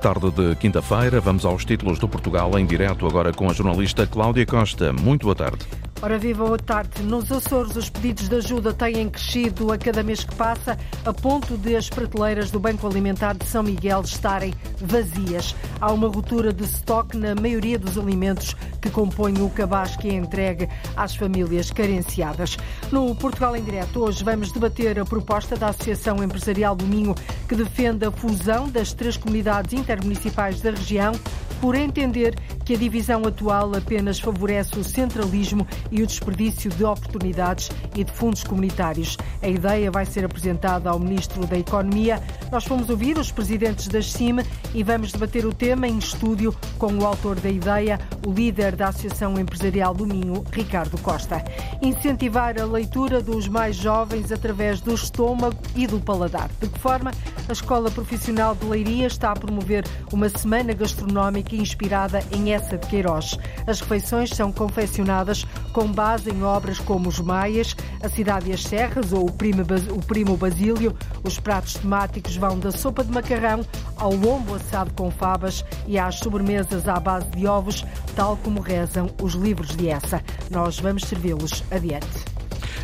Tarde de quinta-feira, vamos aos títulos do Portugal em direto agora com a jornalista Cláudia Costa. Muito boa tarde. Ora viva, boa tarde. Nos Açores, os pedidos de ajuda têm crescido a cada mês que passa, a ponto de as prateleiras do Banco Alimentar de São Miguel estarem vazias. Há uma ruptura de estoque na maioria dos alimentos que compõem o cabaz que é entregue às famílias carenciadas. No Portugal em Direto, hoje vamos debater a proposta da Associação Empresarial do Minho, que defende a fusão das três comunidades intermunicipais da região por entender que a divisão atual apenas favorece o centralismo e o desperdício de oportunidades e de fundos comunitários. A ideia vai ser apresentada ao Ministro da Economia. Nós fomos ouvir os presidentes das CIM e vamos debater o tema em estúdio com o autor da ideia, o líder da Associação Empresarial do Minho, Ricardo Costa. Incentivar a leitura dos mais jovens através do estômago e do paladar. De que forma a Escola Profissional de Leiria está a promover uma semana gastronómica inspirada em essa de Queiroz. As refeições são confeccionadas com base em obras como os Maias, a Cidade e as Serras ou o Primo, o Primo Basílio. Os pratos temáticos vão da sopa de macarrão ao lombo assado com favas e às sobremesas à base de ovos, tal como rezam os livros de essa. Nós vamos servi-los adiante.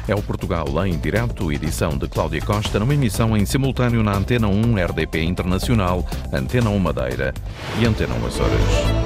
É o Portugal em direto, edição de Cláudia Costa, numa emissão em simultâneo na Antena 1 RDP Internacional, Antena 1 Madeira e Antena 1 Açores.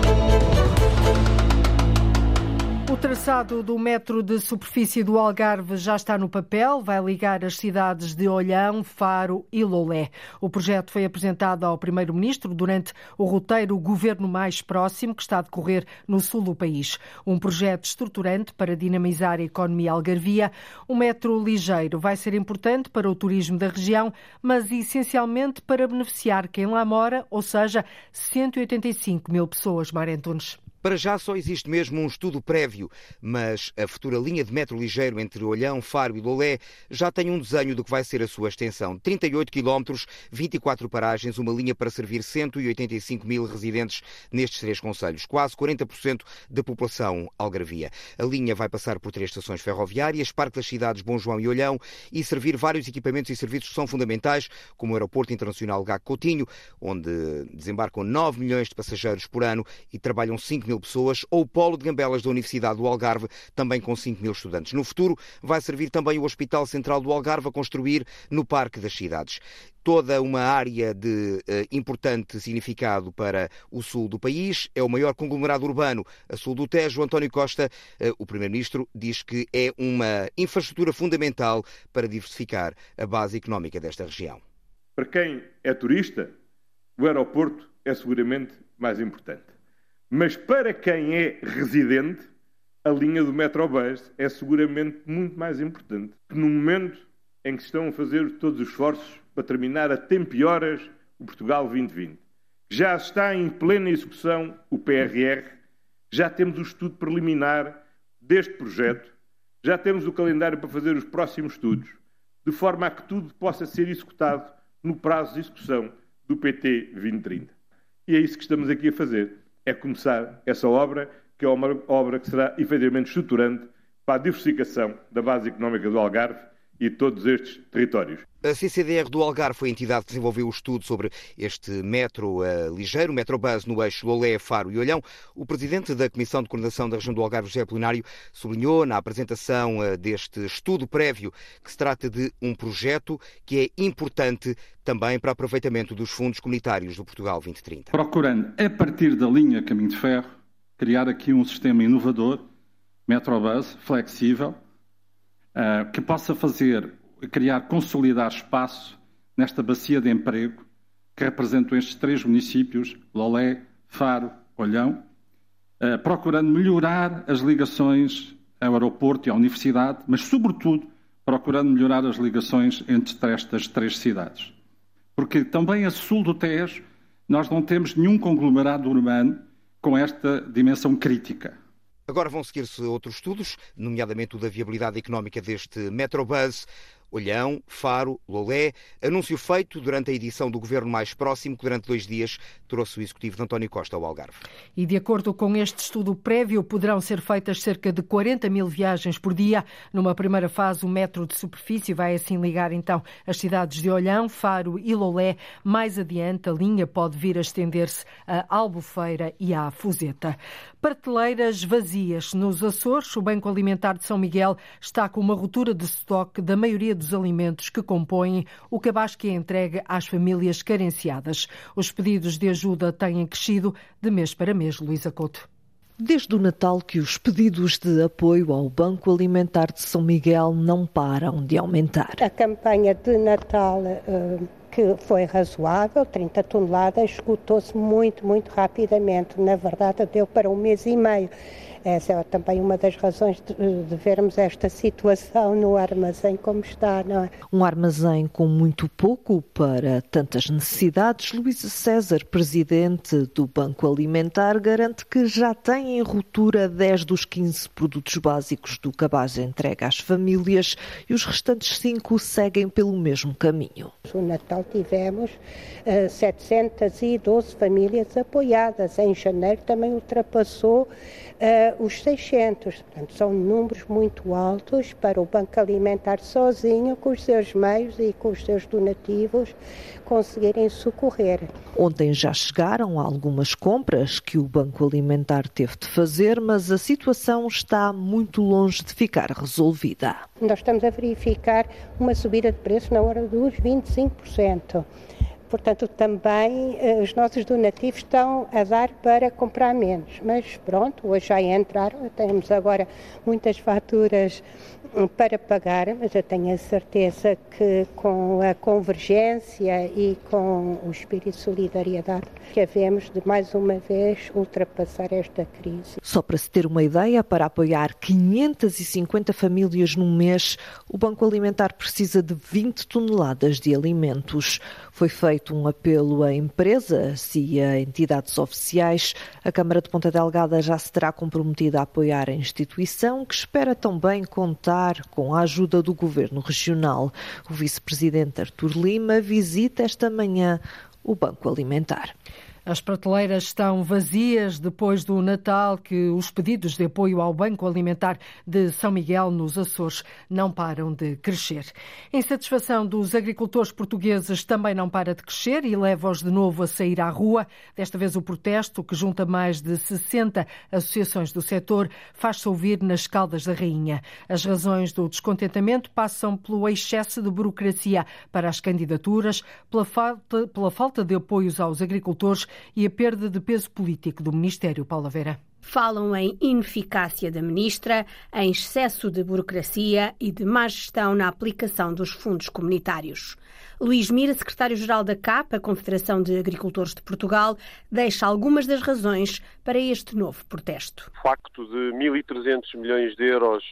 Traçado do metro de superfície do Algarve já está no papel, vai ligar as cidades de Olhão, Faro e Lolé. O projeto foi apresentado ao Primeiro-Ministro durante o roteiro Governo Mais Próximo, que está a decorrer no sul do país. Um projeto estruturante para dinamizar a economia algarvia. O metro ligeiro vai ser importante para o turismo da região, mas essencialmente para beneficiar quem lá mora, ou seja, 185 mil pessoas, Marentunes. Para já só existe mesmo um estudo prévio, mas a futura linha de metro ligeiro entre Olhão, Faro e Lolé já tem um desenho do que vai ser a sua extensão. 38 quilómetros, 24 paragens, uma linha para servir 185 mil residentes nestes três conselhos, quase 40% da população algarvia. A linha vai passar por três estações ferroviárias, Parque das Cidades, Bom João e Olhão, e servir vários equipamentos e serviços que são fundamentais, como o Aeroporto Internacional Gago Coutinho, onde desembarcam 9 milhões de passageiros por ano e trabalham 5 mil mil pessoas, ou o Polo de Gambelas da Universidade do Algarve, também com 5 mil estudantes. No futuro, vai servir também o Hospital Central do Algarve a construir no Parque das Cidades toda uma área de uh, importante significado para o sul do país. É o maior conglomerado urbano a sul do Tejo. António Costa, uh, o Primeiro-Ministro, diz que é uma infraestrutura fundamental para diversificar a base económica desta região. Para quem é turista, o aeroporto é seguramente mais importante. Mas para quem é residente, a linha do Metrobus é seguramente muito mais importante. No momento em que estão a fazer todos os esforços para terminar a tempo e horas o Portugal 2020. Já está em plena execução o PRR, já temos o estudo preliminar deste projeto, já temos o calendário para fazer os próximos estudos, de forma a que tudo possa ser executado no prazo de execução do PT 2030. E é isso que estamos aqui a fazer é começar essa obra, que é uma obra que será efetivamente estruturante para a diversificação da base económica do Algarve e todos estes territórios. A CCDR do Algarve foi a entidade que desenvolveu o estudo sobre este metro uh, ligeiro, Metrobus no eixo Lolé, Faro e Olhão. O presidente da Comissão de Coordenação da Região do Algarve, José Plenário, sublinhou na apresentação uh, deste estudo prévio que se trata de um projeto que é importante também para o aproveitamento dos fundos comunitários do Portugal 2030. Procurando, a partir da linha Caminho de Ferro, criar aqui um sistema inovador, Metrobus, flexível, uh, que possa fazer, criar, consolidar espaço nesta bacia de emprego que representam estes três municípios, Lolé, Faro, Olhão, uh, procurando melhorar as ligações ao aeroporto e à universidade, mas, sobretudo, procurando melhorar as ligações entre estas três cidades. Porque também a sul do Tejo nós não temos nenhum conglomerado urbano com esta dimensão crítica. Agora vão seguir-se outros estudos, nomeadamente o da viabilidade económica deste Metrobus. Olhão, Faro, Lolé. Anúncio feito durante a edição do Governo Mais Próximo, que durante dois dias trouxe o executivo de António Costa ao Algarve. E de acordo com este estudo prévio, poderão ser feitas cerca de 40 mil viagens por dia. Numa primeira fase, o metro de superfície vai assim ligar então as cidades de Olhão, Faro e Lolé. Mais adiante, a linha pode vir a estender-se a Albufeira e à Fuzeta. Prateleiras vazias. Nos Açores, o Banco Alimentar de São Miguel está com uma ruptura de estoque da maioria dos alimentos que compõem o cabaz que é entregue às famílias carenciadas. Os pedidos de ajuda têm crescido de mês para mês, Luísa Couto. Desde o Natal que os pedidos de apoio ao Banco Alimentar de São Miguel não param de aumentar. A campanha de Natal uh, que foi razoável, 30 toneladas, esgotou-se muito, muito rapidamente. Na verdade, deu para um mês e meio. Essa é também uma das razões de, de, vermos esta situação no armazém como está, não é? Um armazém com muito pouco para tantas necessidades. Luísa César, presidente do Banco Alimentar, garante que já tem em ruptura 10 dos 15 produtos básicos do cabaz entregue às famílias e os restantes 5 seguem pelo mesmo caminho. No Natal tivemos uh, 712 famílias apoiadas. Em janeiro também ultrapassou uh, os 600. Portanto, são números muito altos para o Banco Alimentar sozinho, com os seus meios e com os seus donativos, conseguirem socorrer. Ontem já chegaram algumas compras que o Banco Alimentar teve de fazer, mas a situação está muito longe de ficar resolvida. Nós estamos a verificar uma subida de preço na hora dos 25%. Portanto, também eh, os nossos donativos estão a dar para comprar menos. Mas pronto, hoje já entraram, temos agora muitas faturas para pagar, mas eu tenho a certeza que com a convergência e com o espírito de solidariedade que havemos de mais uma vez ultrapassar esta crise. Só para se ter uma ideia, para apoiar 550 famílias num mês, o Banco Alimentar precisa de 20 toneladas de alimentos. Foi feito um apelo a empresas e a entidades oficiais. A Câmara de Ponta Delgada já se terá comprometido a apoiar a instituição, que espera também contar com a ajuda do Governo Regional. O vice-presidente Artur Lima visita esta manhã o Banco Alimentar. As prateleiras estão vazias depois do Natal, que os pedidos de apoio ao Banco Alimentar de São Miguel, nos Açores, não param de crescer. A insatisfação dos agricultores portugueses também não para de crescer e leva-os de novo a sair à rua. Desta vez, o protesto, que junta mais de 60 associações do setor, faz-se ouvir nas Caldas da Rainha. As razões do descontentamento passam pelo excesso de burocracia para as candidaturas, pela falta, pela falta de apoios aos agricultores e a perda de peso político do Ministério. Paula Vera. Falam em ineficácia da ministra, em excesso de burocracia e de má gestão na aplicação dos fundos comunitários. Luís Mira, secretário-geral da CAP, a Confederação de Agricultores de Portugal, deixa algumas das razões para este novo protesto. O facto de 1.300 milhões de euros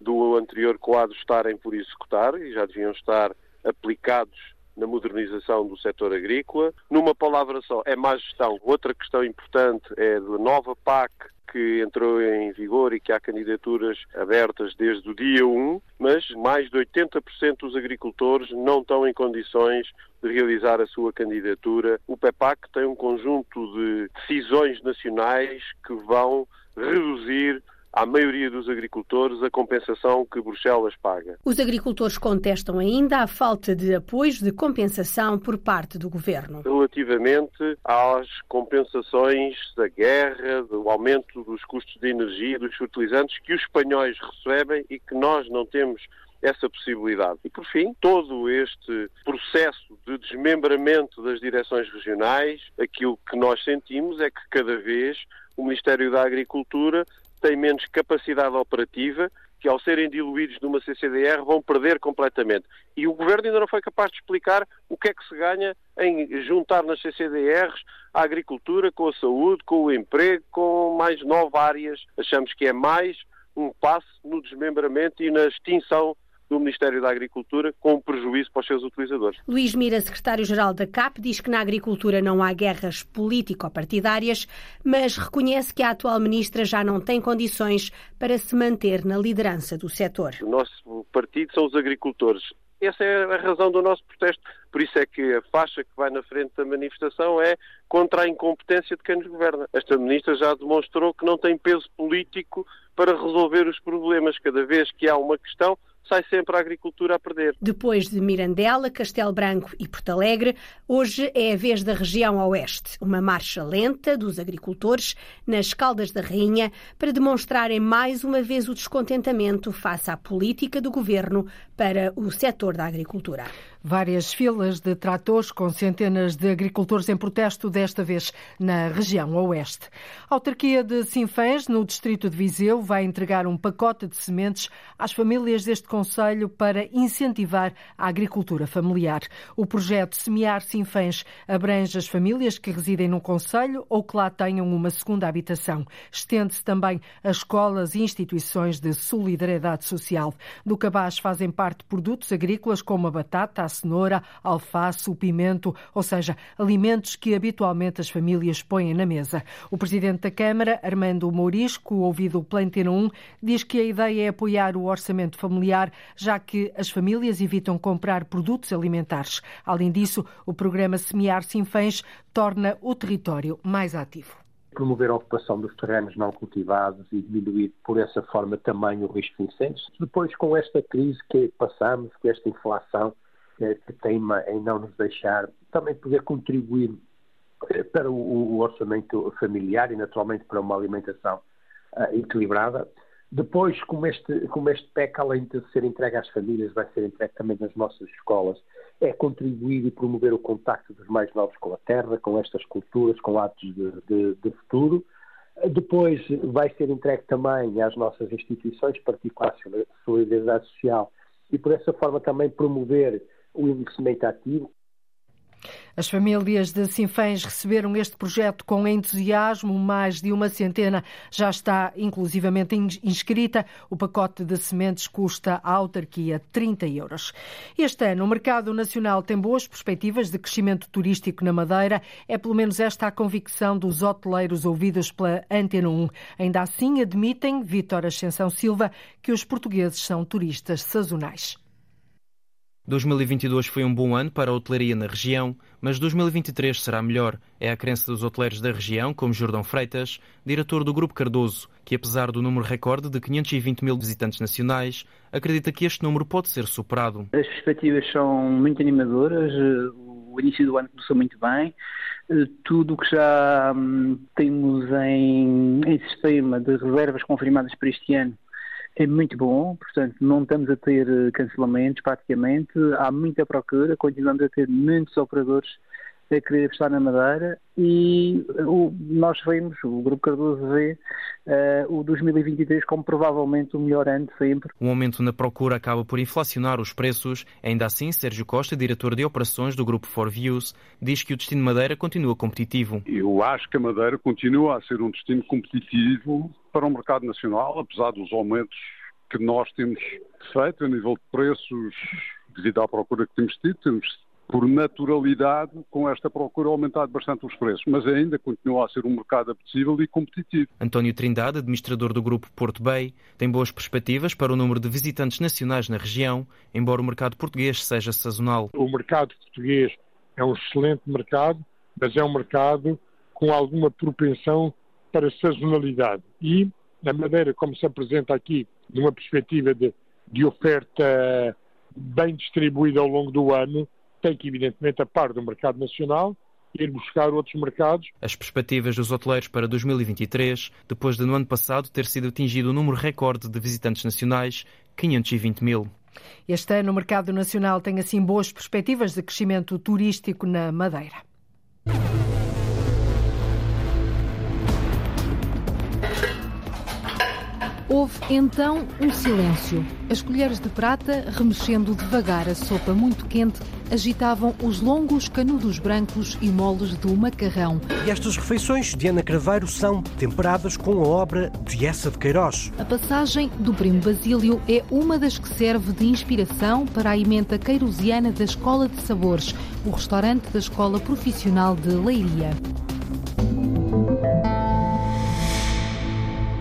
do anterior quadro estarem por executar e já deviam estar aplicados na modernização do setor agrícola. Numa palavra só, é má gestão. Outra questão importante é a nova PAC que entrou em vigor e que há candidaturas abertas desde o dia 1, mas mais de 80% dos agricultores não estão em condições de realizar a sua candidatura. O PEPAC tem um conjunto de decisões nacionais que vão reduzir à maioria dos agricultores a compensação que Bruxelas paga. Os agricultores contestam ainda a falta de apoios de compensação por parte do governo. Relativamente às compensações da guerra, do aumento dos custos de energia, dos fertilizantes que os espanhóis recebem e que nós não temos essa possibilidade. E, por fim, todo este processo de desmembramento das direções regionais, aquilo que nós sentimos é que cada vez o Ministério da Agricultura têm menos capacidade operativa, que ao serem diluídos numa CCDR vão perder completamente. E o Governo ainda não foi capaz de explicar o que é que se ganha em juntar nas CCDRs a agricultura com a saúde, com o emprego, com mais nove áreas. Achamos que é mais um passo no desmembramento e na extinção do Ministério da Agricultura com prejuízo para os seus utilizadores. Luís Mira, secretário-geral da CAP, diz que na agricultura não há guerras político-partidárias, mas reconhece que a atual ministra já não tem condições para se manter na liderança do setor. O nosso partido são os agricultores. essa é a razão do nosso protesto. Por isso é que a faixa que vai na frente da manifestação é contra a incompetência de quem nos governa. Esta ministra já demonstrou que não tem peso político para resolver os problemas. Cada vez que há uma questão, sai sempre a agricultura a perder. Depois de Mirandela, Castelo Branco e Porto Alegre, hoje é a vez da região oeste. Uma marcha lenta dos agricultores nas Caldas da Rainha para demonstrarem mais uma vez o descontentamento face à política do governo para o setor da agricultura. Várias filas de tratores com centenas de agricultores em protesto, desta vez na região oeste. A autarquia de Sinfãs, no distrito de Viseu, vai entregar um pacote de sementes às famílias deste conselho para incentivar a agricultura familiar. O projeto Semear Sinfãs abrange as famílias que residem no conselho ou que lá tenham uma segunda habitação. Estende-se também a escolas e instituições de solidariedade social. Do cabaz fazem parte produtos agrícolas como a batata, a cenoura, a alface, o pimento, ou seja, alimentos que habitualmente as famílias põem na mesa. O presidente da Câmara, Armando Mourisco, ouvido pela Antena 1, diz que a ideia é apoiar o orçamento familiar, já que as famílias evitam comprar produtos alimentares. Além disso, o programa Semear Sinfãs torna o território mais ativo promover a ocupação dos terrenos não cultivados e diminuir por essa forma também o risco de incêndios. Depois, com esta crise que passamos, com esta inflação, que teima em não nos deixar também poder contribuir eh, para o, orçamento familiar e naturalmente para uma alimentação uh, equilibrada. Depois, como este, como este PEC, além de ser entregue às famílias, vai ser entregue também nas nossas escolas, é contribuir e promover o contacto dos mais novos com a terra, com estas culturas, com atos de, de, de futuro. Depois vai ser entregue também às nossas instituições particulares de solidariedade social e por essa forma também promover o envelhecimento ativo. As famílias de Sinfãs receberam este projeto com entusiasmo, mais de uma centena já está inclusivamente inscrita. O pacote de sementes custa à autarquia 30 euros. Este ano, o mercado nacional tem boas perspectivas de crescimento turístico na Madeira. É pelo menos esta a convicção dos hoteleiros ouvidos pela Antena 1. Ainda assim, admitem, Vítor Ascensão Silva, que os portugueses são turistas sazonais. 2022 foi um bom ano para a hotelaria na região, mas 2023 será melhor. É a crença dos hoteleiros da região, como Jordão Freitas, diretor do Grupo Cardoso, que apesar do número recorde de 520 mil visitantes nacionais, acredita que este número pode ser superado. As perspectivas são muito animadoras, o início do ano começou muito bem, tudo o que já hum, temos em, em sistema de reservas confirmadas para este ano é muito bom, portanto, não estamos a ter eh, cancelamentos praticamente, há muita procura, continuamos a ter muitos operadores a querer estar na Madeira e o, nós vemos, o Grupo Cardoso vê uh, o 2023 como provavelmente o melhor ano de sempre. Um aumento na procura acaba por inflacionar os preços. Ainda assim, Sérgio Costa, diretor de operações do Grupo For Views, diz que o destino Madeira continua competitivo. Eu acho que a Madeira continua a ser um destino competitivo para o mercado nacional, apesar dos aumentos que nós temos feito a nível de preços devido à procura que temos tido, temos por naturalidade, com esta procura, aumentado bastante os preços, mas ainda continua a ser um mercado apetecível e competitivo. António Trindade, administrador do grupo Porto Bay, tem boas perspectivas para o número de visitantes nacionais na região, embora o mercado português seja sazonal. O mercado português é um excelente mercado, mas é um mercado com alguma propensão para sazonalidade. E a maneira como se apresenta aqui, numa perspectiva de, de oferta bem distribuída ao longo do ano, tem que, evidentemente, a par do mercado nacional, ir buscar outros mercados. As perspectivas dos hoteleiros para 2023, depois de no ano passado ter sido atingido o número recorde de visitantes nacionais, 520 mil. Este ano o mercado nacional tem assim boas perspectivas de crescimento turístico na Madeira. Houve então um silêncio. As colheres de prata, remexendo devagar a sopa muito quente, agitavam os longos canudos brancos e moles do macarrão. E estas refeições de Ana Craveiro são temperadas com a obra de Essa de Queiroz. A passagem do Primo Basílio é uma das que serve de inspiração para a emenda queirosiana da Escola de Sabores, o restaurante da Escola Profissional de Leiria.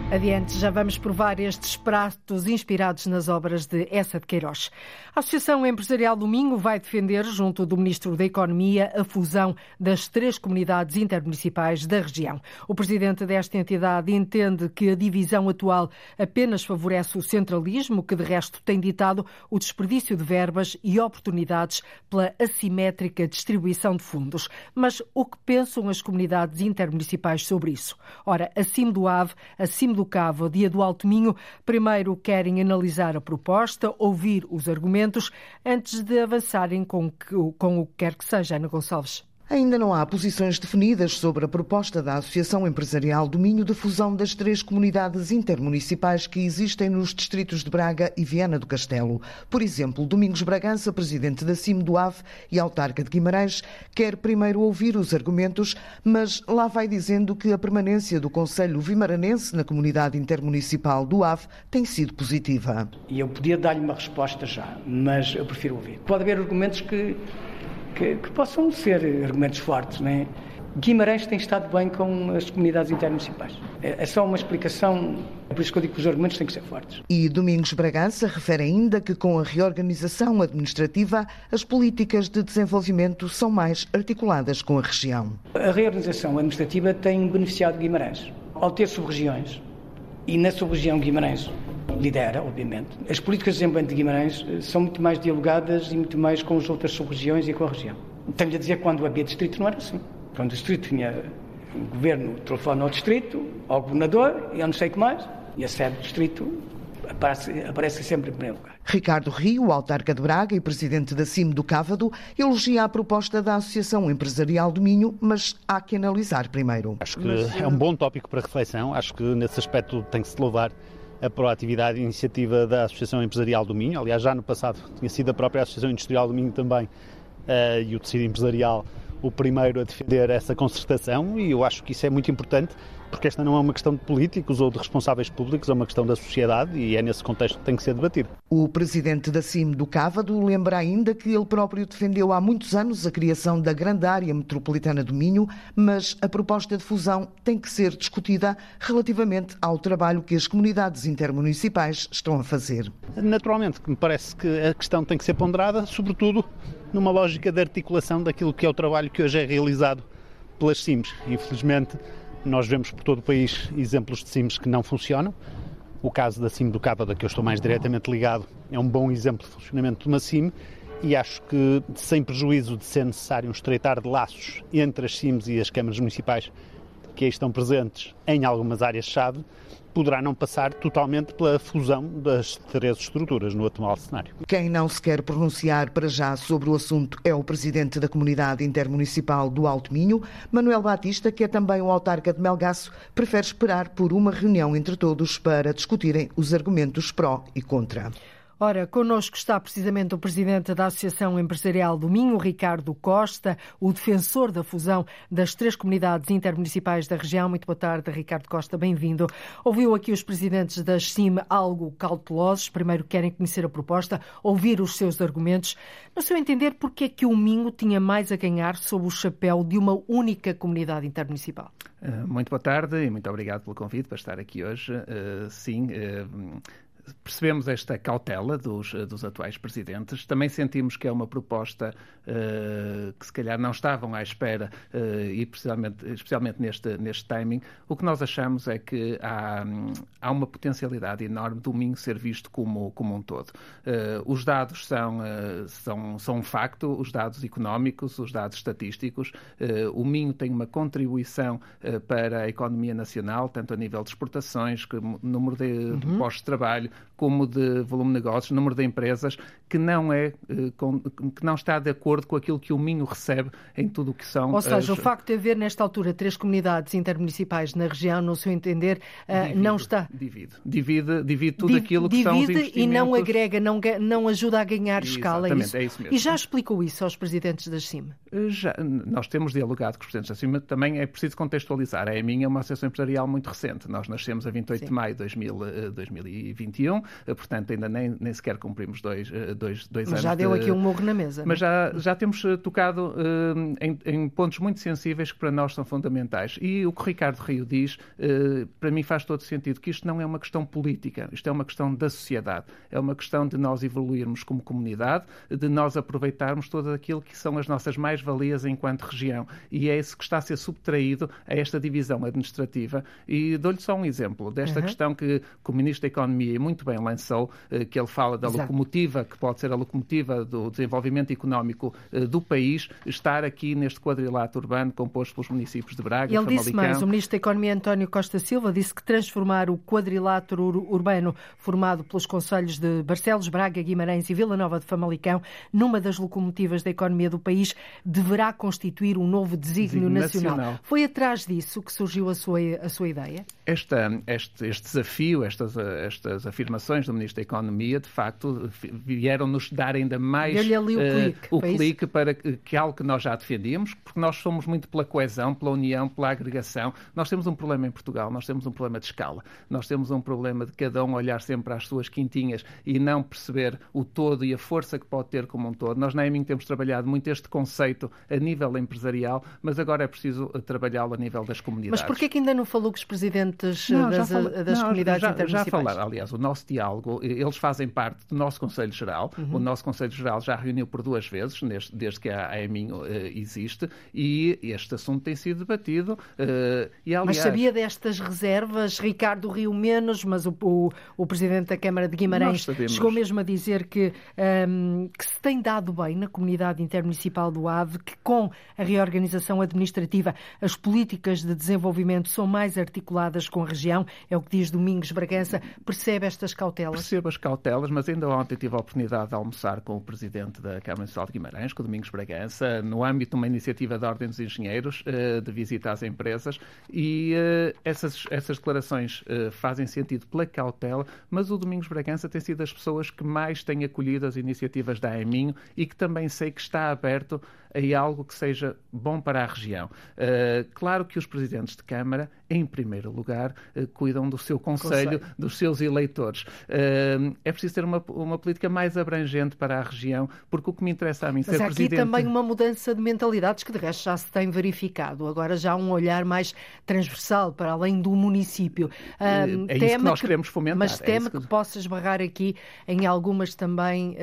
Adiante, já vamos provar estes pratos inspirados nas obras de Essa de Queiroz. A Associação Empresarial do Minho vai defender, junto do Ministro da Economia, a fusão das três comunidades intermunicipais da região. O presidente desta entidade entende que a divisão atual apenas favorece o centralismo, que de resto tem ditado o desperdício de verbas e oportunidades pela assimétrica distribuição de fundos. Mas o que pensam as comunidades intermunicipais sobre isso? Ora, acima do AVE, acima do Cabo, dia do Alto Minho, primeiro querem analisar a proposta, ouvir os argumentos, antes de avançarem com, com o que quer que seja, Ana Gonçalves. Ainda não há posições definidas sobre a proposta da Associação Empresarial do Minho de fusão das três comunidades intermunicipais que existem nos distritos de Braga e Viana do Castelo. Por exemplo, Domingos Bragança, presidente da CIM do AVE e autarca de Guimarães, quer primeiro ouvir os argumentos, mas lá vai dizendo que a permanência do Conselho Vimaranense na comunidade intermunicipal do AVE tem sido positiva. E eu podia dar-lhe uma resposta já, mas eu prefiro ouvir. Pode haver argumentos que que, que possam ser argumentos fortes. Não é? Guimarães tem estado bem com as comunidades intermunicipais. É, é só uma explicação, é por isso que eu digo que os argumentos têm que ser fortes. E Domingos Bragança refere ainda que com a reorganização administrativa, as políticas de desenvolvimento são mais articuladas com a região. A reorganização administrativa tem beneficiado Guimarães. Ao ter sub-regiões, e na sub-região Guimarães lidera, obviamente. As políticas de desenvolvimento de Guimarães eh, são muito mais dialogadas e muito mais com as outras sub-regiões e com a região. Tenho a dizer, quando havia distrito não era assim. Quando o distrito tinha o governo telefone ao distrito, ao governador e eu não sei o que mais, e a sede do distrito aparece, aparece sempre em primeiro lugar. Ricardo Rio, autarca de Braga e presidente da CIM do Cávado, elogia a proposta da Associação Empresarial do Minho, mas há que analisar primeiro. Acho que é um bom tópico para reflexão, acho que nesse aspecto tem que se louvar a proatividade e iniciativa da Associação Empresarial do Minho. Aliás, já no passado tinha sido a própria Associação Industrial do Minho também uh, e o tecido empresarial o primeiro a defender essa concertação e eu acho que isso é muito importante porque esta não é uma questão de políticos ou de responsáveis públicos, é uma questão da sociedade e é nesse contexto que tem que ser debatido. O presidente da CIM do Cávado lembra ainda que ele próprio defendeu há muitos anos a criação da grande área metropolitana do Minho, mas a proposta de fusão tem que ser discutida relativamente ao trabalho que as comunidades intermunicipais estão a fazer. Naturalmente, me parece que a questão tem que ser ponderada, sobretudo numa lógica de articulação daquilo que é o trabalho que hoje é realizado pelas CIMs. Infelizmente, nós vemos por todo o país exemplos de CIMs que não funcionam. O caso da CIM do Capa, da que eu estou mais diretamente ligado, é um bom exemplo de funcionamento de uma CIM e acho que, sem prejuízo de ser necessário um estreitar de laços entre as CIMs e as câmaras municipais que aí estão presentes em algumas áreas-chave, poderá não passar totalmente pela fusão das três estruturas no atual cenário. Quem não se quer pronunciar para já sobre o assunto é o presidente da Comunidade Intermunicipal do Alto Minho, Manuel Batista, que é também o autarca de Melgaço, prefere esperar por uma reunião entre todos para discutirem os argumentos pró e contra. Ora, connosco está precisamente o presidente da Associação Empresarial do Minho, Ricardo Costa, o defensor da fusão das três comunidades intermunicipais da região. Muito boa tarde, Ricardo Costa, bem-vindo. Ouviu aqui os presidentes da SIM algo cautelosos. Primeiro querem conhecer a proposta, ouvir os seus argumentos. No seu entender, por que é que o Minho tinha mais a ganhar sob o chapéu de uma única comunidade intermunicipal? Eh, muito boa tarde e muito obrigado pelo convite para estar aqui hoje. Uh, sim, uh, percebemos esta cautela dos, dos atuais presidentes. Também sentimos que é uma proposta uh, que se calhar não estavam à espera uh, e especialmente, especialmente neste, neste timing. O que nós achamos é que há, há uma potencialidade enorme do Minho ser visto como, como um todo. Uh, os dados são, são, são um facto, os dados económicos, os dados estatísticos. o Minho tem uma contribuição para a economia nacional, tanto a nível de exportações, como número de, uhum. de postos de trabalho, como de volume de negócios, número de empresas, que não, é, eh, que não está de acordo com aquilo que o Minho recebe em tudo o que são. Ou seja, as... o facto de haver nesta altura três comunidades intermunicipais na região, no seu entender, eh, divide, não está. Divide, divide, divide tudo aquilo que são os investimentos. e não agrega, não, não ajuda a ganhar escala. Exatamente, é isso mesmo. E já explicou isso aos presidentes da CIM? Eh, já, nós temos dialogado com os presidentes da CIM, também é preciso contextualizar. A EMIN é uma associação empresarial muito recente. Nós nascemos a 28 Sim. de maio de 2000, 2021 2021, portanto ainda nem, nem sequer cumprimos dois, dois, dois Mas anos. já deu de... aqui um morro na mesa. Mas não? é? já, já temos tocado uh, em, em, pontos muito sensíveis que para nós são fundamentais. E o que o Ricardo Rio diz, para mim faz todo sentido, que isto não é uma questão política, isto é uma questão da sociedade. É uma questão de nós evoluirmos como comunidade, de nós aproveitarmos todo aquilo que são as nossas mais-valias enquanto região. E é isso que está a ser subtraído a esta divisão administrativa. E dou-lhe só um exemplo desta uhum. questão que, que, o Ministro da Economia muito bem lançou, uh, que ele fala da Exato. locomotiva, que pode ser a locomotiva do desenvolvimento económico do país, estar aqui neste quadrilátero urbano composto pelos municípios de Braga, Ele Famalicão. disse mais, o Ministro da Economia António Costa Silva disse que transformar o quadrilátero urbano formado pelos conselhos de Barcelos, Braga, Guimarães e Vila Nova de Famalicão numa das locomotivas da economia do país deverá constituir um novo desígnio nacional. nacional. Foi atrás disso que surgiu a sua, a sua ideia? Esta, este, este desafio, estas, estas afirmações do Ministro da Economia, de facto, vieram-nos dar ainda mais ali o clique, uh, o clique para que, que algo que nós já defendíamos, porque nós somos muito pela coesão, pela união, pela agregação. Nós temos um problema em Portugal, nós temos um problema de escala. Nós temos um problema de cada um olhar sempre às suas quintinhas e não perceber o todo e a força que pode ter como um todo. Nós na EMIN temos trabalhado muito este conceito a nível empresarial, mas agora é preciso trabalhá-lo a nível das comunidades. Mas porquê que ainda não falou com os presidentes não, das, fala... das não, comunidades já, intermunicipais? Já falaram, aliás, o nosso diálogo, eles fazem parte do nosso Conselho Geral. Uhum. O nosso Conselho Geral já reuniu por duas vezes, desde, desde que a EMIN uh, existe, e este assunto tem sido debatido. Uh, e, aliás... Mas sabia destas reservas? Ricardo Rio menos, mas o, o, o Presidente da Câmara de Guimarães chegou mesmo a dizer que, um, que se tem dado bem na comunidade intermunicipal do AVE, que com a reorganização administrativa as políticas de desenvolvimento são mais articuladas com a região, é o que diz Domingos Bragança. Percebe estas cautelas? Percebo as cautelas, mas ainda ontem tive a oportunidade de almoçar com o Presidente da Câmara Municipal de Guimarães, com o Domingos Bragança, no âmbito de uma iniciativa da Ordem dos Engenheiros, eh, de visita às empresas, e eh, essas, essas declarações eh, fazem sentido pela cautela, mas o Domingos Bragança tem sido das pessoas que mais têm acolhido as iniciativas da AEMINHO e que também sei que está aberto a algo que seja bom para a região. claro que os presidentes de Câmara, em primeiro lugar, cuidam do seu conselho, Conselho. dos seus eleitores. É preciso ter uma, uma política mais abrangente para a região, porque o que me interessa a mim Mas ser aqui presidente... também uma mudança de mentalidades que de resto já se tem verificado. Agora já um olhar mais transversal para além do município. Um, é isso que nós que, queremos fomentar. Mas é teme que... que possa esbarrar aqui em algumas também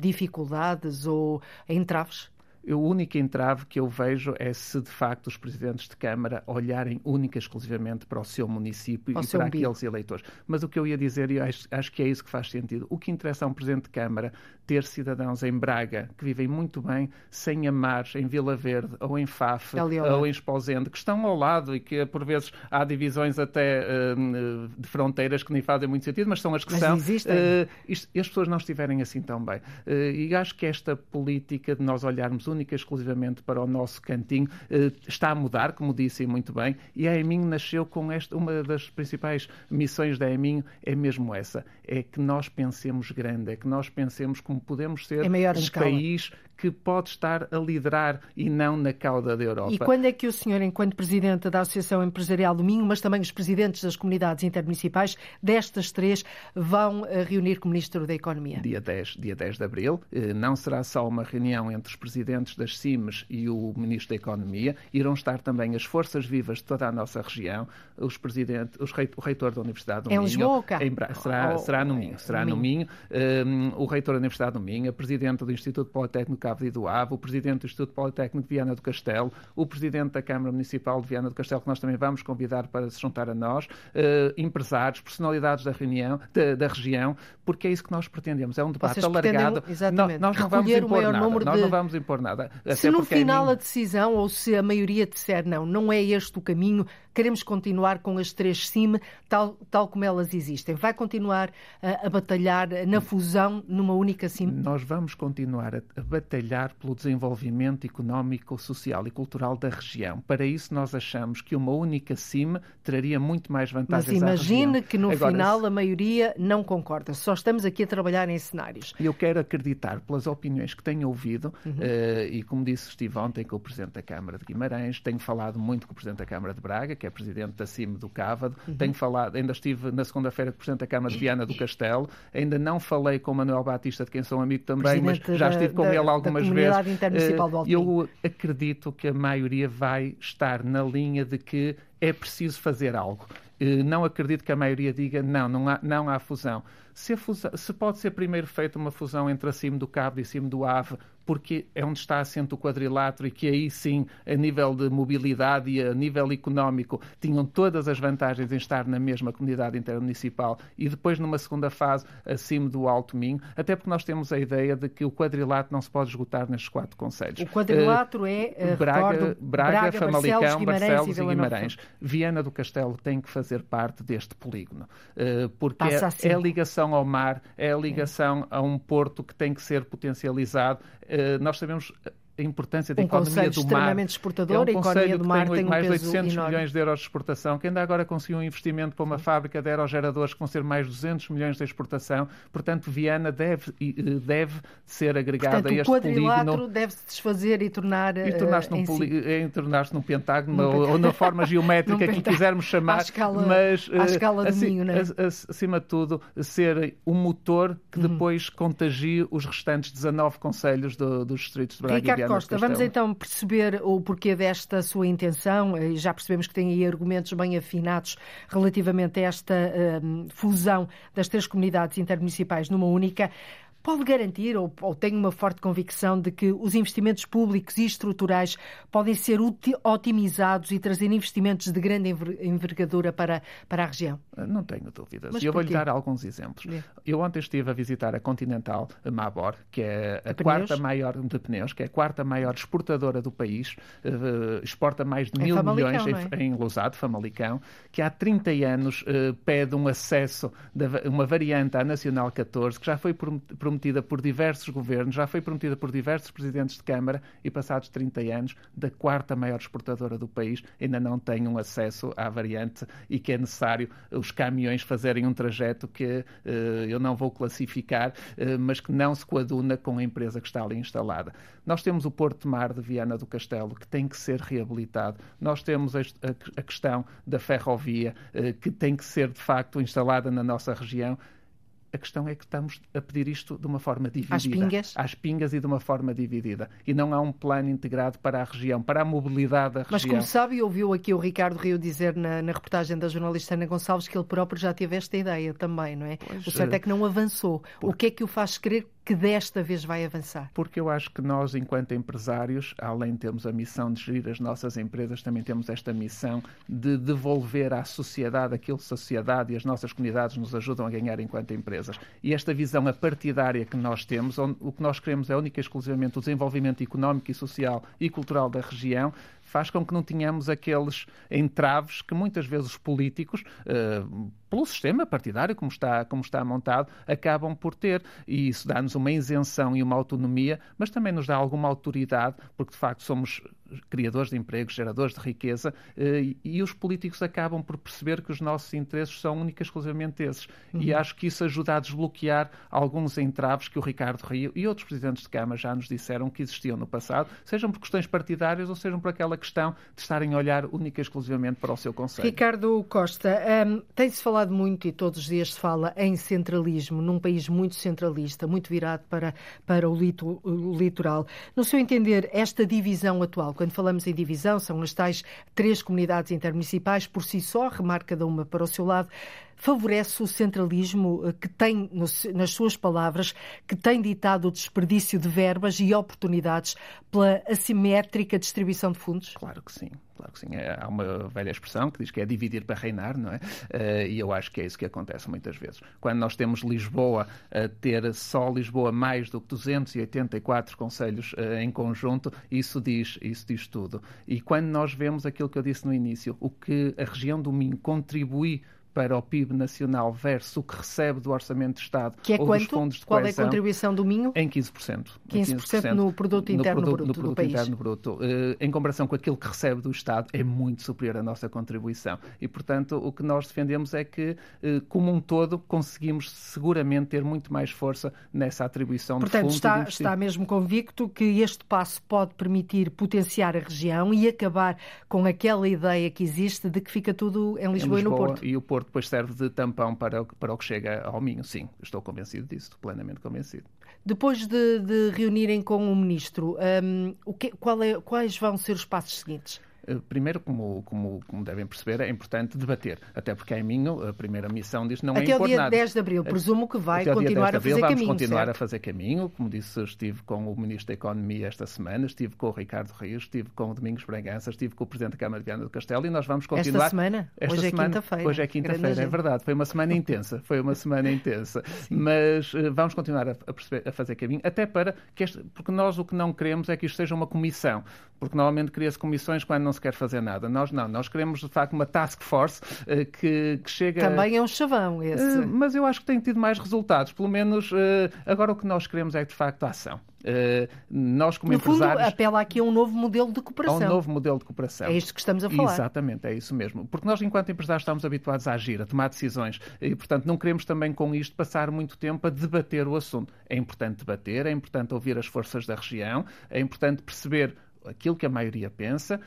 dificuldades ou entraves? O único entrave que eu vejo é se de facto os presidentes de Câmara olharem única e exclusivamente para o seu município Ao e seu para umbigo. aqueles eleitores. Mas o que eu ia dizer, e acho, acho, que é isso que faz sentido, o que interessa a um presidente de Câmara ter cidadãos em Braga que vivem muito bem, sem amar, em Vila Verde ou em Faf ou em Esposende, que estão ao lado e que por vezes há divisões até uh, de fronteiras que nem fazem muito sentido, mas são as que mas são. Existem. Uh, isto, e as pessoas não estiverem assim tão bem. Uh, e acho que esta política de nós olharmos única e exclusivamente para o nosso cantinho está a mudar, como disse muito bem, e a EMIN nasceu com esta, uma das principais missões da EMIN é mesmo essa, é que nós pensemos grande, é que nós pensemos como podemos ser um escala. país que pode estar a liderar e não na cauda da Europa. E quando é que o senhor, enquanto Presidente da Associação Empresarial do Minho, mas também os Presidentes das Comunidades Intermunicipais, destas três, vão eh, reunir com o Ministro da Economia? Dia 10, dia 10 de Abril. Não será só uma reunião entre os Presidentes das CIMES e o Ministro da Economia. Irão estar também as forças vivas de toda a nossa região, os presidentes, os rei, o Reitor da Universidade do é Minho. Lisboa? Em, será, oh, será no Minho. Será no Minho. Um, o Reitor da Universidade do Minho, a Presidente do Instituto Politécnico Cabo do Ave, o Presidente do Instituto Politécnico de Viana do Castelo, o Presidente da Câmara Municipal de Viana do Castelo, que nós também vamos convidar para se juntar a nós, uh, empresários, personalidades da, reunião, da, da, região, porque é isso que nós pretendemos. É um debate Vocês alargado. Exatamente, nós não vamos impor nada. Nós não vamos impor nada. Se no final mim... a decisão, ou se a maioria disser não, não é este o caminho, queremos continuar com as três CIM tal, tal como elas existem. Vai continuar a, a batalhar na fusão numa única CIM? Nós vamos continuar a, a batalhar pelo desenvolvimento económico, social e cultural da região. Para isso, nós achamos que uma única CIM traria muito mais vantagens Mas imagine que no Agora, final a maioria não concorda. Só estamos aqui a trabalhar em cenários. Eu quero acreditar, pelas opiniões que tenho ouvido, uhum. uh, e como disse, estive ontem com o Presidente da Câmara de Guimarães, tenho falado muito com o Presidente da Câmara de Braga, que é presidente da CIM do Cávado. Uhum. Tenho falado, ainda estive na segunda-feira com o presidente da Câmara de Viana do Castelo. Ainda não falei com o Manuel Batista, de quem sou amigo também, mas já estive com da, ele algumas vezes. Uh, eu acredito que a maioria vai estar na linha de que é preciso fazer algo. Uh, não acredito que a maioria diga não, não há, não há fusão. Se, fusão. se, pode ser primeiro feita uma fusão entre a CIM do Cabo e a CIM do Ave, porque é onde está assente o quadrilátero e que aí sim, a nível de mobilidade e a nível económico, tinham todas as vantagens em estar na mesma comunidade intermunicipal e depois numa segunda fase acima do Alto Minho, até porque nós temos a ideia de que o quadrilátero não se pode esgotar nestes quatro conselhos. O quadrilátero uh, é uh, Braga, recordo, Braga, Braga, Famalicão, Barcelos, Barcelos e, e Guimarães. Viana do Castelo tem que fazer parte deste polígono, uh, porque é, assim. é, a ligação ao mar, é a ligação é. a um porto que tem que ser potencializado. Nós sabemos a importância da um economia do mar. extremamente exportador, é um a economia do mar tem, tem um mais de 800 enorme. milhões de euros de exportação, que ainda agora conseguiu um investimento para uma fábrica de aerogeradores que vão ser mais 200 milhões de exportação. Portanto, Viana deve, deve ser agregada Portanto, a este o quadrilátero polígono. deve-se desfazer e tornar e tornar-se uh, num, si. tornar num pentágono ou, ou, na forma geométrica que quisermos chamar. À escala, mas, à escala assim, do Minho, não é? acima de tudo, ser um motor que Uhum. depois contagie os restantes 19 conselhos do, dos distritos de Braga e Viana Costa, do Castelo. vamos então perceber o porquê desta sua intenção. Eh, Já percebemos que tem aí argumentos bem afinados relativamente a esta um, fusão das três comunidades intermunicipais numa única. Pode garantir, ou, ou tem uma forte convicção, de que os investimentos públicos e estruturais podem ser otimizados e trazer investimentos de grande envergadura para, para a região? Não tenho dúvidas. Mas eu vou-lhe dar alguns exemplos. É. Eu ontem estive a visitar a Continental a Mabor, que é a quarta maior de pneus, que é a quarta maior exportadora do país, eh, exporta mais de Em mil milhões é? em, em Lousado, Famalicão, que há 30 anos eh, pede um acesso, de uma variante à Nacional 14, que já foi prom- prometida por diversos governos, já foi prometida por diversos presidentes de Câmara e passados 30 anos, da quarta maior exportadora do país, ainda não tem um acesso à variante e que é necessário os caminhões fazerem um trajeto que eh, eu não vou classificar, eh, mas que não se coaduna com a empresa que está ali instalada. Nós temos o Porto de Mar de Viana do Castelo, que tem que ser reabilitado. Nós temos a, a- questão da ferrovia, eh, que tem que ser, de facto, instalada na nossa região. A questão é que estamos a pedir isto de uma forma dividida. Às pingas? Às pingas e de uma forma dividida. E não há um plano integrado para a região, para a mobilidade da Mas região. como sabe, ouviu aqui o Ricardo Rio dizer na, na reportagem da jornalista Ana Gonçalves que ele próprio já teve esta ideia também, não é? Pois, o certo eh, é que não avançou. O que é que o faz crer que desta vez vai avançar? Porque eu acho que nós, enquanto empresários, além de termos a missão de gerir as nossas empresas, também temos esta missão de devolver à sociedade aquilo que a sociedade e as nossas comunidades nos ajudam a ganhar enquanto empresas. E esta visão apartidária que nós temos, onde o que nós queremos é única e exclusivamente o desenvolvimento económico e social e cultural da região, faz com que não tenhamos aqueles entraves que muitas vezes os políticos, eh, pelo sistema partidário como está, como está montado, acabam por ter. E isso dá-nos uma isenção e uma autonomia, mas também nos dá alguma autoridade, porque de facto somos criadores de empregos, geradores de riqueza, eh, e os políticos acabam por perceber que os nossos interesses são únicos exclusivamente esses. E Uhum. acho que isso ajuda a desbloquear alguns entraves que o Ricardo Rio e outros presidentes de Câmara já nos disseram que existiam no passado, sejam por questões partidárias ou sejam por aquela questão de estarem a olhar única e exclusivamente para o seu Conselho. Ricardo Costa, hum, tem-se falado muito e todos os dias se fala em centralismo, num país muito centralista, muito virado para, para o, o litoral. No seu entender, esta divisão atual, quando falamos em divisão, são as tais três comunidades intermunicipais, por si só, remar cada uma para o seu lado, favorece o centralismo eh, que tem, nas suas palavras, que tem ditado o desperdício de verbas e oportunidades pela assimétrica distribuição de fundos? Claro que sim. Claro que sim. É- há uma velha expressão que diz que é dividir para reinar, não é? Eh, e eu acho que é isso que acontece muitas vezes. Quando nós temos Lisboa a ter só Lisboa mais do que 284 conselhos eh, em conjunto, isso diz, isso diz tudo. E quando nós vemos aquilo que eu disse no início, o que a região do Minho contribui para o PIB nacional versus o que recebe do Orçamento de Estado que é ou quanto? dos fundos de Qual coesão, é a contribuição do Minho? Em 15%. 15%, 15% no produto interno no bruto no produto do país. Interno bruto. Uh, em comparação com aquilo que recebe do Estado, é muito superior a nossa contribuição. E, portanto, o que nós defendemos é que, uh, como um todo, conseguimos seguramente ter muito mais força nessa atribuição portanto, de fundos. Está, está mesmo convicto que este passo pode permitir potenciar a região e acabar com aquela ideia que existe de que fica tudo em Lisboa, em Lisboa e no Porto. E o Porto depois serve de tampão para o, para o que chega ao Minho. Sim, estou convencido disso, plenamente convencido. Depois de, de reunirem com o Ministro, um, o que, é, quais vão ser os passos seguintes? Eh, primeiro, como, como, como, devem perceber, é importante debater, até porque é minho, a primeira missão diz não até é impor nada. nada. Até o dia 10 de Abril, presumo que vai até continuar a fazer vamos caminho, Vamos continuar certo? a fazer caminho, como disse, estive com o Ministro da Economia esta semana, estive com o Ricardo Rios, estive com o Domingos Bragança, estive com o Presidente da Câmara de Viana do Castelo e nós vamos continuar... Esta semana? Esta hoje semana, é quinta-feira. Hoje é quinta-feira, é verdade. Foi uma semana intensa, foi uma semana intensa. Mas vamos continuar a, a, fazer caminho, até para que este, porque nós o que não queremos é que isto seja uma comissão, porque normalmente cria-se comissões quando não se quer fazer nada. Nós não, nós queremos de facto uma task force uh, que, que, chega. Também é um chavão esse. Uh, mas eu acho que tem tido mais resultados. Pelo menos agora o que nós queremos é de facto a ação. Uh, nós, como no empresários. Fundo, apela aqui a um novo modelo de cooperação. A um novo modelo de cooperação. É isto que estamos a falar. Exatamente, é isso mesmo. Porque nós, enquanto empresários, estamos habituados a agir, a tomar decisões e, portanto, não queremos também com isto passar muito tempo a debater o assunto. É importante debater, é importante ouvir as forças da região, é importante perceber aquilo que a maioria pensa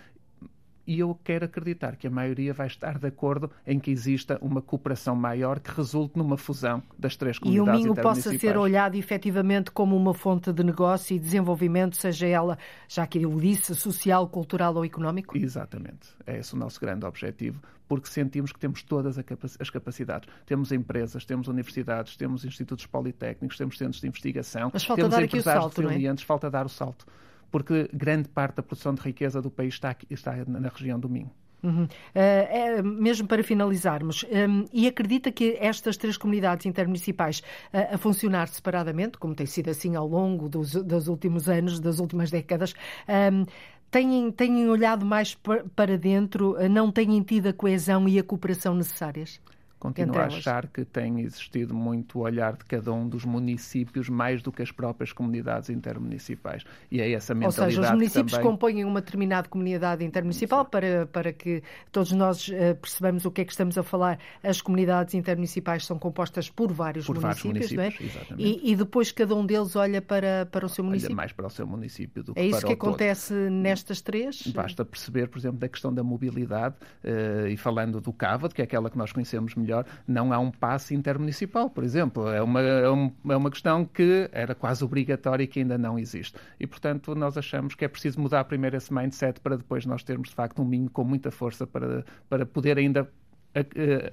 e eu quero acreditar que a maioria vai estar de acordo em que exista uma cooperação maior que resulte numa fusão das três comunidades E o Minho possa ser olhado efetivamente como uma fonte de negócio e desenvolvimento, seja ela, já que eu disse, social, cultural ou económico? Exatamente. É esse o nosso grande objetivo, porque sentimos que temos todas as capacidades. Temos empresas, temos universidades, temos institutos politécnicos, temos centros de investigação, Mas falta temos dar aqui o empresários salto, não é? falta dar o salto porque grande parte da produção de riqueza do país está, aqui, está na região do Minho. Uhum. Uh, é, mesmo para finalizarmos, um, e acredita que estas três comunidades intermunicipais uh, a funcionar separadamente, como tem sido assim ao longo dos, dos últimos anos, das últimas décadas, um, têm, têm olhado mais para dentro, uh, não têm tido a coesão e a cooperação necessárias? Continuo a achar que tem existido muito o olhar de cada um dos municípios mais do que as próprias comunidades intermunicipais. E é essa mentalidade Ou seja, os municípios também... compõem uma determinada comunidade intermunicipal para, para que todos nós uh, percebamos o que é que estamos a falar. As comunidades intermunicipais são compostas por vários por municípios, vários municípios não é? E, e, depois cada um deles olha para, para o seu município. Olha mais para o seu município do que É isso para que o todo. acontece nestas três? Basta perceber, por exemplo, da questão da mobilidade uh, e falando do CAVAD, que é aquela que nós conhecemos melhor, não há um passe intermunicipal, por exemplo. É uma, é, um, é uma questão que era quase obrigatória e que ainda não existe. E, portanto, nós achamos que é preciso mudar primeiro esse mindset para depois nós termos, de facto, um Minho com muita força para, para poder ainda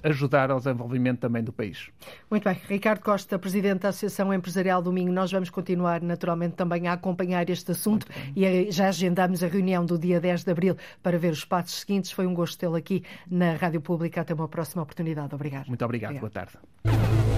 ajudar ao desenvolvimento também do país. Muito bem. Ricardo Costa, Presidente da Associação Empresarial do Minho, nós vamos continuar naturalmente também a acompanhar este assunto e já agendamos a reunião do dia 10 de Abril para ver os passos seguintes. Foi um gosto tê-lo aqui na Rádio Pública. Até uma próxima oportunidade. Obrigado. Muito obrigado. obrigado. Boa tarde.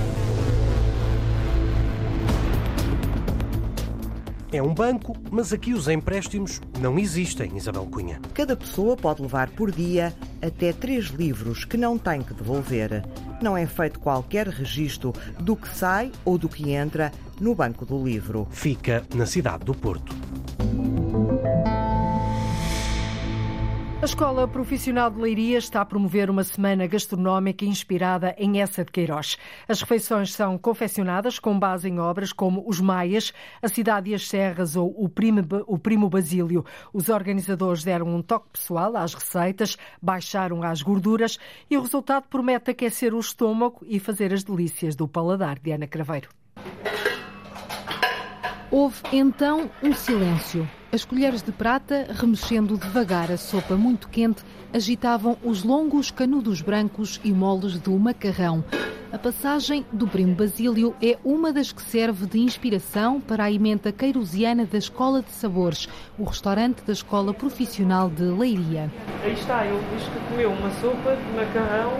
É um banco, mas aqui os empréstimos não existem, Isabel Cunha. Cada pessoa pode levar por dia até três livros que não tem que devolver. Não é feito qualquer registro do que sai ou do que entra no Banco do Livro. Fica na cidade do Porto. A Escola Profissional de Leiria está a promover uma semana gastronómica inspirada em essa de Queiroz. As refeições são confeccionadas com base em obras como Os Maias, A Cidade e as Serras ou O Primo, o Primo Basílio. Os organizadores deram um toque pessoal às receitas, baixaram as gorduras e o resultado promete aquecer o estômago e fazer as delícias do paladar de Ana Craveiro. Houve então um silêncio. As colheres de prata, remexendo devagar a sopa muito quente, agitavam os longos canudos brancos e moles do macarrão. A passagem do Primo Basílio é uma das que serve de inspiração para a emenda queirosiana da Escola de Sabores, o restaurante da Escola Profissional de Leiria. Aí está, ele diz que comeu uma sopa de macarrão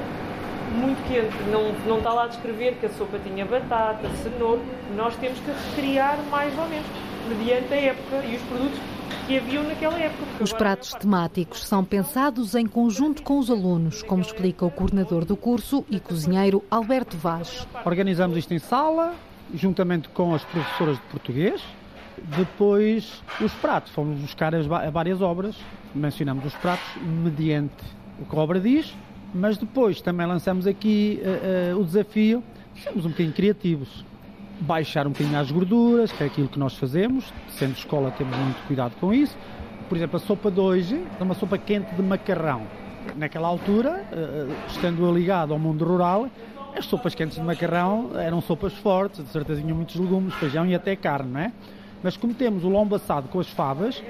muito quente. Não, não está lá a descrever que a sopa tinha batata, cenoura. Nós temos que recriar mais ou menos. Mediante a época e os produtos que haviam naquela época. Os pratos temáticos são pensados em conjunto com os alunos, como explica o coordenador do curso e cozinheiro Alberto Vaz. Organizamos isto em sala, juntamente com as professoras de português. Depois, os pratos. Fomos buscar as várias obras, mencionamos os pratos mediante o que a obra diz, mas depois também lançamos aqui uh, uh, o desafio, sermos um bocadinho criativos baixar um bocadinho as gorduras, que é aquilo que nós fazemos. Sendo escola, temos muito cuidado com isso. Por exemplo, a sopa de hoje é uma sopa quente de macarrão. Naquela altura, eh, estando ligado ao mundo rural, as sopas quentes de macarrão eram sopas fortes, de certeza tinham muitos legumes, feijão e até carne, não é? Mas como temos o lombo assado com as favas,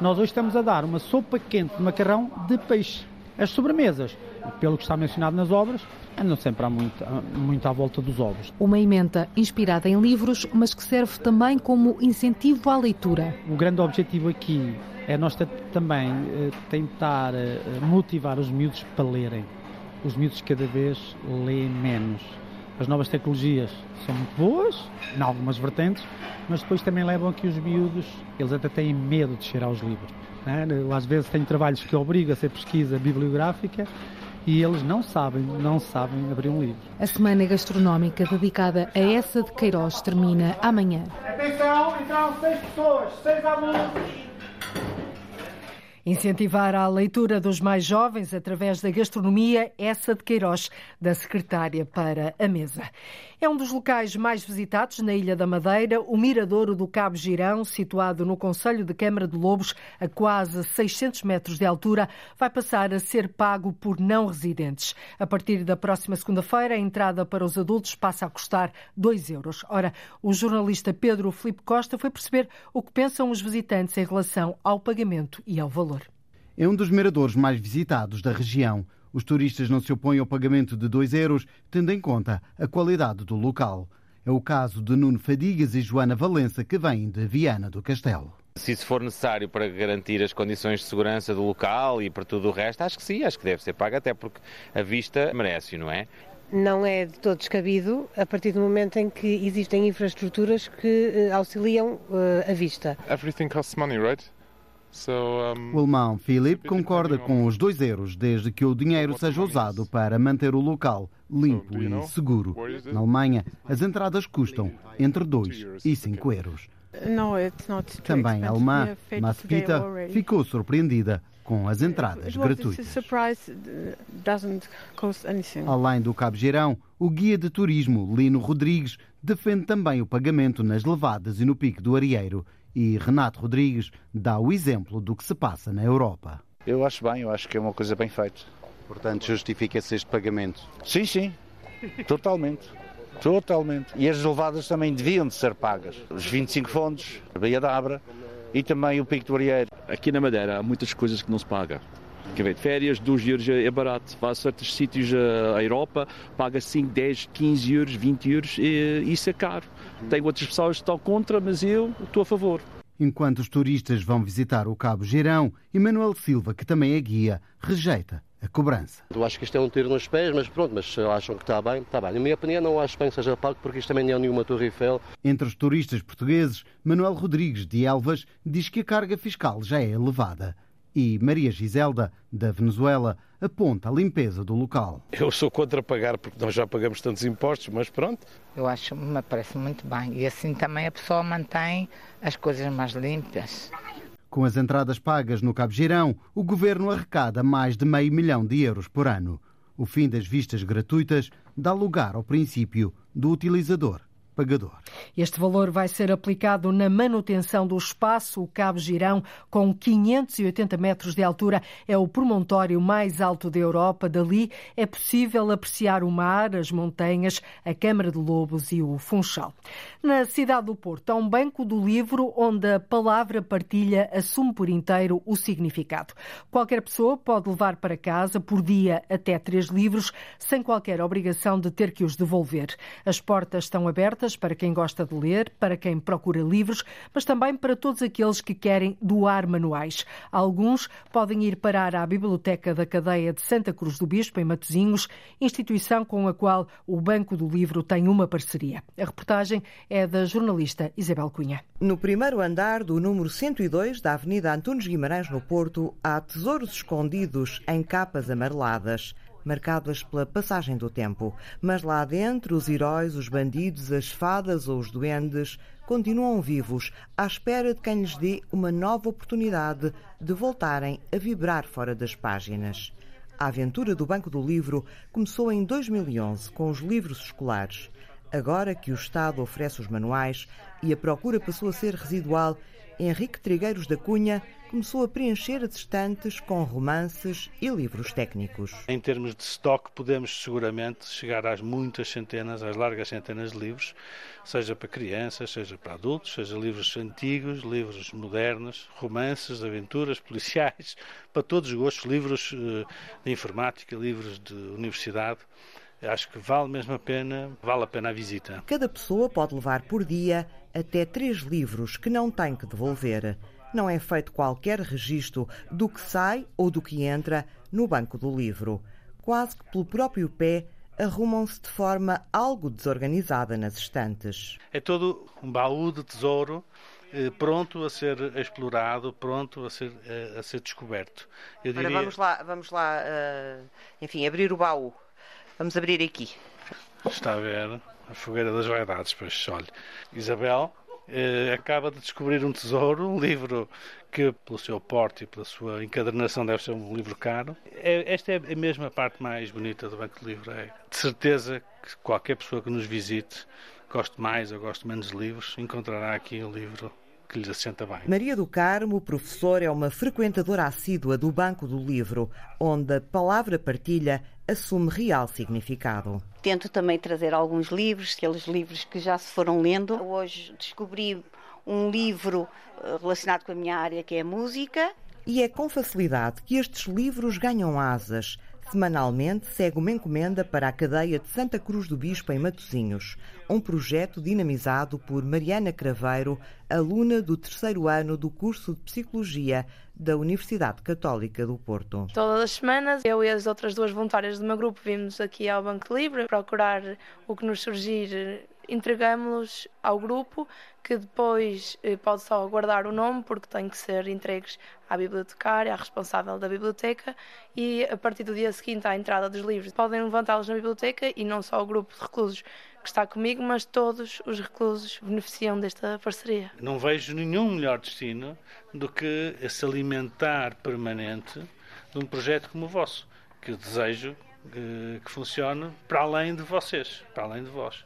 nós hoje estamos a dar uma sopa quente de macarrão de peixe. As sobremesas, pelo que está mencionado nas obras, andam sempre muito, muito à volta dos ovos. Uma emenda inspirada em livros, mas que serve também como incentivo à leitura. O grande objetivo aqui é nós também eh, tentar eh, motivar os miúdos para lerem. Os miúdos cada vez leem menos. As novas tecnologias são muito boas, em algumas vertentes, mas depois também levam a que os miúdos, eles até têm medo de cheirar os livros. Né? Eu, às vezes tenho trabalhos que obrigam a ser pesquisa bibliográfica e eles não sabem, não sabem abrir um livro. A semana gastronómica dedicada a essa de Queiroz termina amanhã. Atenção, então seis pessoas, seis alunos. Incentivar a leitura dos mais jovens através da gastronomia, essa de Queiroz, da secretária para a mesa. É um dos locais mais visitados na Ilha da Madeira, o Miradouro do Cabo Girão, situado no Conselho de Câmara de Lobos, a quase 600 metros de altura, vai passar a ser pago por não residentes. A partir da próxima segunda-feira, a entrada para os adultos passa a custar 2 euros. Ora, o jornalista Pedro Filipe Costa foi perceber o que pensam os visitantes em relação ao pagamento e ao valor. É um dos miradores mais visitados da região. Os turistas não se opõem ao pagamento de 2 euros, tendo em conta a qualidade do local. É o caso de Nuno Fadigas e Joana Valença, que vêm de Viana do Castelo. Se isso for necessário para garantir as condições de segurança do local e para tudo o resto, acho que sim, acho que deve ser pago, até porque a vista merece, não é? Não é de todo descabido a partir do momento em que existem infraestruturas que uh, auxiliam uh, a vista. Everything costs money, right? O alemão Philip concorda com os 2 euros, desde que o dinheiro seja usado para manter o local limpo e seguro. Na Alemanha, as entradas custam entre 2 e 5 euros. Também a alemã Maspita ficou surpreendida com as entradas gratuitas. Além do Cabo Geirão, o guia de turismo Lino Rodrigues defende também o pagamento nas levadas e no pico do Arieiro e Renato Rodrigues dá o exemplo do que se passa na Europa. Eu acho bem, eu acho que é uma coisa bem feita. Portanto, justifica-se este pagamento? Sim, sim, totalmente. Totalmente. E as levadas também deviam de ser pagas. Os 25 fondos, a Baía da Abra e também o Pico do Arieiro. Aqui na Madeira há muitas coisas que não se paga. Quer ver, férias, 2 euros é barato. Vai a certos sítios à Europa, paga 5, 10, 15 euros, 20 euros e isso é caro. Tem outras pessoas que estão contra, mas eu estou a favor. Enquanto os turistas vão visitar o Cabo Girão, Emanuel Silva, que também é guia, rejeita a cobrança. Eu acho que isto é um tiro nos pés, mas pronto, mas acham que está bem, está bem. Na minha opinião, não acho bem que seja pago, porque isto também não é nenhuma Torre Eiffel. Entre os turistas portugueses, Manuel Rodrigues de Elvas diz que a carga fiscal já é elevada e Maria Giselda, da Venezuela, aponta a limpeza do local. Eu sou contra pagar porque nós já pagamos tantos impostos, mas pronto. Eu acho, me parece muito bem. E assim também a pessoa mantém as coisas mais limpas. Com as entradas pagas no Cabo Girão, o governo arrecada mais de meio milhão de euros por ano. O fim das vistas gratuitas dá lugar ao princípio do utilizador pagador. Este valor vai ser aplicado na manutenção do espaço. O Cabo Girão, com 580 metros de altura, é o promontório mais alto da Europa. Dali é possível apreciar o mar, as montanhas, a Câmara de Lobos e o Funchal. Na cidade do Porto há um banco do livro onde a palavra partilha assume por inteiro o significado. Qualquer pessoa pode levar para casa por dia até três livros, sem qualquer obrigação de ter que os devolver. As portas estão abertas para quem gosta de ler, para quem procura livros, mas também para todos aqueles que querem doar manuais. Alguns podem ir parar à Biblioteca da Cadeia de Santa Cruz do Bispo, em Matosinhos, instituição com a qual o Banco do Livro tem uma parceria. A reportagem é da jornalista Isabel Cunha. No primeiro andar do número 102 da Avenida Antunes Guimarães, no Porto, há tesouros escondidos em capas amareladas marcadas pela passagem do tempo. Mas lá dentro, os heróis, os bandidos, as fadas ou os duendes continuam vivos, à espera de quem lhes dê uma nova oportunidade de voltarem a vibrar fora das páginas. A aventura do Banco do Livro começou em 2011 com os livros escolares. Agora que o Estado oferece os manuais e a procura passou a ser residual, Henrique Trigueiros da Cunha começou a preencher as estantes com romances e livros técnicos. Em termos de estoque, podemos seguramente chegar às muitas centenas, às largas centenas de livros, seja para crianças, seja para adultos, seja livros antigos, livros modernos, romances, aventuras, policiais, para todos os gostos, livros eh, de informática, livros de universidade. Acho que vale mesmo a pena, vale a pena a visita. Cada pessoa pode levar por dia até três livros que não tem que devolver não é feito qualquer registro do que sai ou do que entra no banco do livro. Quase que pelo próprio pé, arrumam-se de forma algo desorganizada nas estantes. É todo um baú de tesouro eh, pronto a ser explorado, pronto a ser, eh, a ser descoberto. Eu diria... Ora, vamos lá, vamos lá uh, enfim, abrir o baú. Vamos abrir aqui. Está a ver a fogueira das vaidades, pois olha. Isabel, eh, acaba de descobrir um tesouro, um livro que, pelo seu porte e pela sua encadernação, deve ser um livro caro. É, esta é a mesma parte mais bonita do Banco do Livro. É de certeza que qualquer pessoa que nos visite, goste mais ou goste menos de livros, encontrará aqui um livro que lhes assenta bem. Maria do Carmo, professora, é uma frequentadora assídua do Banco do Livro, onde a palavra partilha assume real significado. Tento também trazer alguns livros, aqueles livros que já se foram lendo. Hoje descobri um livro eh, relacionado com a minha área, que é a música. E é com facilidade que estes livros ganham asas. Semanalmente segue uma encomenda para a cadeia de Santa Cruz do Bispo em Matosinhos, um projeto dinamizado por Mariana Craveiro, aluna do terceiro ano do curso de Psicologia da Universidade Católica do Porto. Todas as semanas, eu e as outras duas voluntárias do meu grupo vimos aqui ao Banco Livre procurar o que nos surgir entregamos-los ao grupo que depois eh, pode só guardar o nome porque tem que ser entregues à bibliotecária, à responsável da biblioteca e a partir do dia seguinte à entrada dos livros podem levantá-los na biblioteca e não só o grupo de reclusos que está comigo, mas todos os reclusos beneficiam desta parceria. Não vejo nenhum melhor destino do que esse alimentar permanente de um projeto como o vosso, que eu desejo que, eh, que funcione para além de vocês, para além de vós.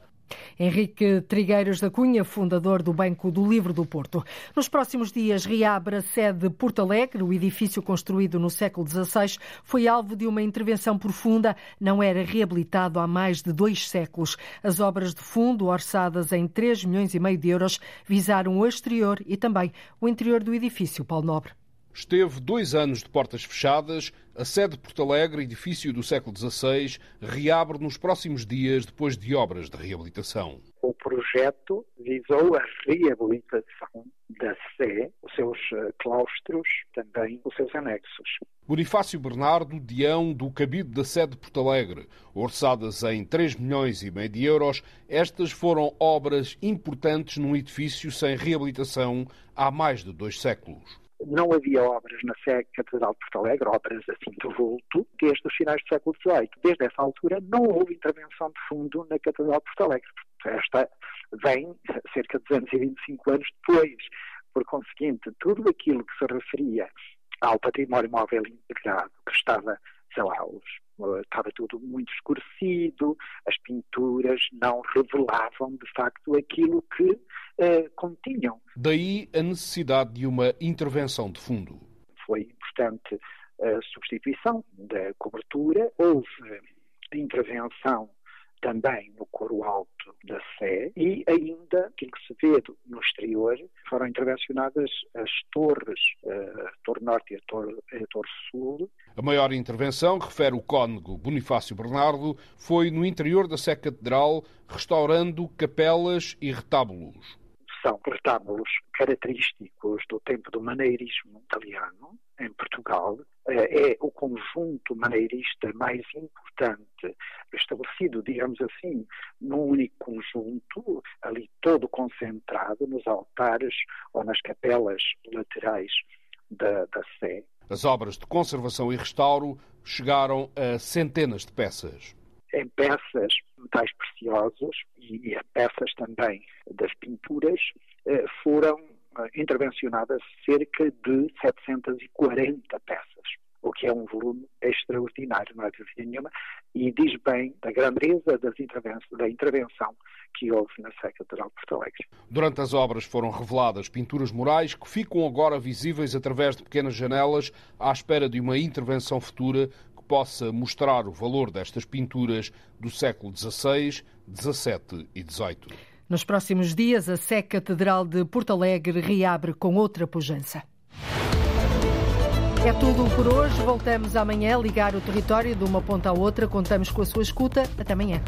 Henrique Trigueiros da Cunha, fundador do Banco do Livro do Porto. Nos próximos dias reabre a sede de Porto Alegre. O edifício construído no século XVI foi alvo de uma intervenção profunda. Não era reabilitado há mais de dois séculos. As obras de fundo, orçadas em 3 milhões e meio de euros, visaram o exterior e também o interior do edifício. Paulo Nobre. Esteve dois anos de portas fechadas. A sede de Porto Alegre, edifício do século XVI, reabre nos próximos dias depois de obras de reabilitação. O projeto visou a reabilitação da Sé, os seus eh, claustros, também os seus anexos. Bonifácio Bernardo, Dião do Cabido da sede de Porto Alegre. Orçadas em 3 milhões e meio de euros, estas foram obras importantes num edifício sem reabilitação há mais de dois séculos não havia obras na Catedral de Porto Alegre, obras assim do vulto, desde os finais do século XVIII. Desde essa altura não houve intervenção de fundo na Catedral de Porto Alegre. Esta vem cerca de 225 anos depois. Por conseguinte, tudo aquilo que se referia ao património móvel integrado, que estava, sei lá, os estava tudo muito escurecido, as pinturas não revelavam de facto aquilo que eh, continham. Daí a necessidade de uma intervenção de fundo. Foi importante a substituição da cobertura, houve intervenção também no coro alto da Sé e ainda, aquilo que se vê no exterior, foram intervencionadas as torres, a Torre Norte e a Torre, a Torre Sul. A maior intervenção, refere o cônego Bonifácio Bernardo, foi no interior da Sé Catedral, restaurando capelas e retábulos são retábulos característicos do tempo do maneirismo italiano em Portugal. É o conjunto maneirista mais importante estabelecido, digamos assim, num único conjunto, ali todo concentrado nos altares ou nas capelas laterais da, da Sé. As obras de conservação e restauro chegaram a centenas de peças em peças metais preciosos e peças também das pinturas eh, foram intervencionadas cerca de 740 peças, o que é um volume extraordinário, não é dúvida nenhuma, e diz bem da grandeza das da intervenção que houve na Catedral de Porto Alegre. Durante as obras foram reveladas pinturas murais que ficam agora visíveis através de pequenas janelas à espera de uma intervenção futura possa mostrar o valor destas pinturas do século XVI, XVII e XVIII. Nos próximos dias, a Sé Catedral de Porto Alegre reabre com outra pujança. É tudo por hoje. Voltamos amanhã a ligar o território de uma ponta à outra. Contamos com a sua escuta. Até amanhã.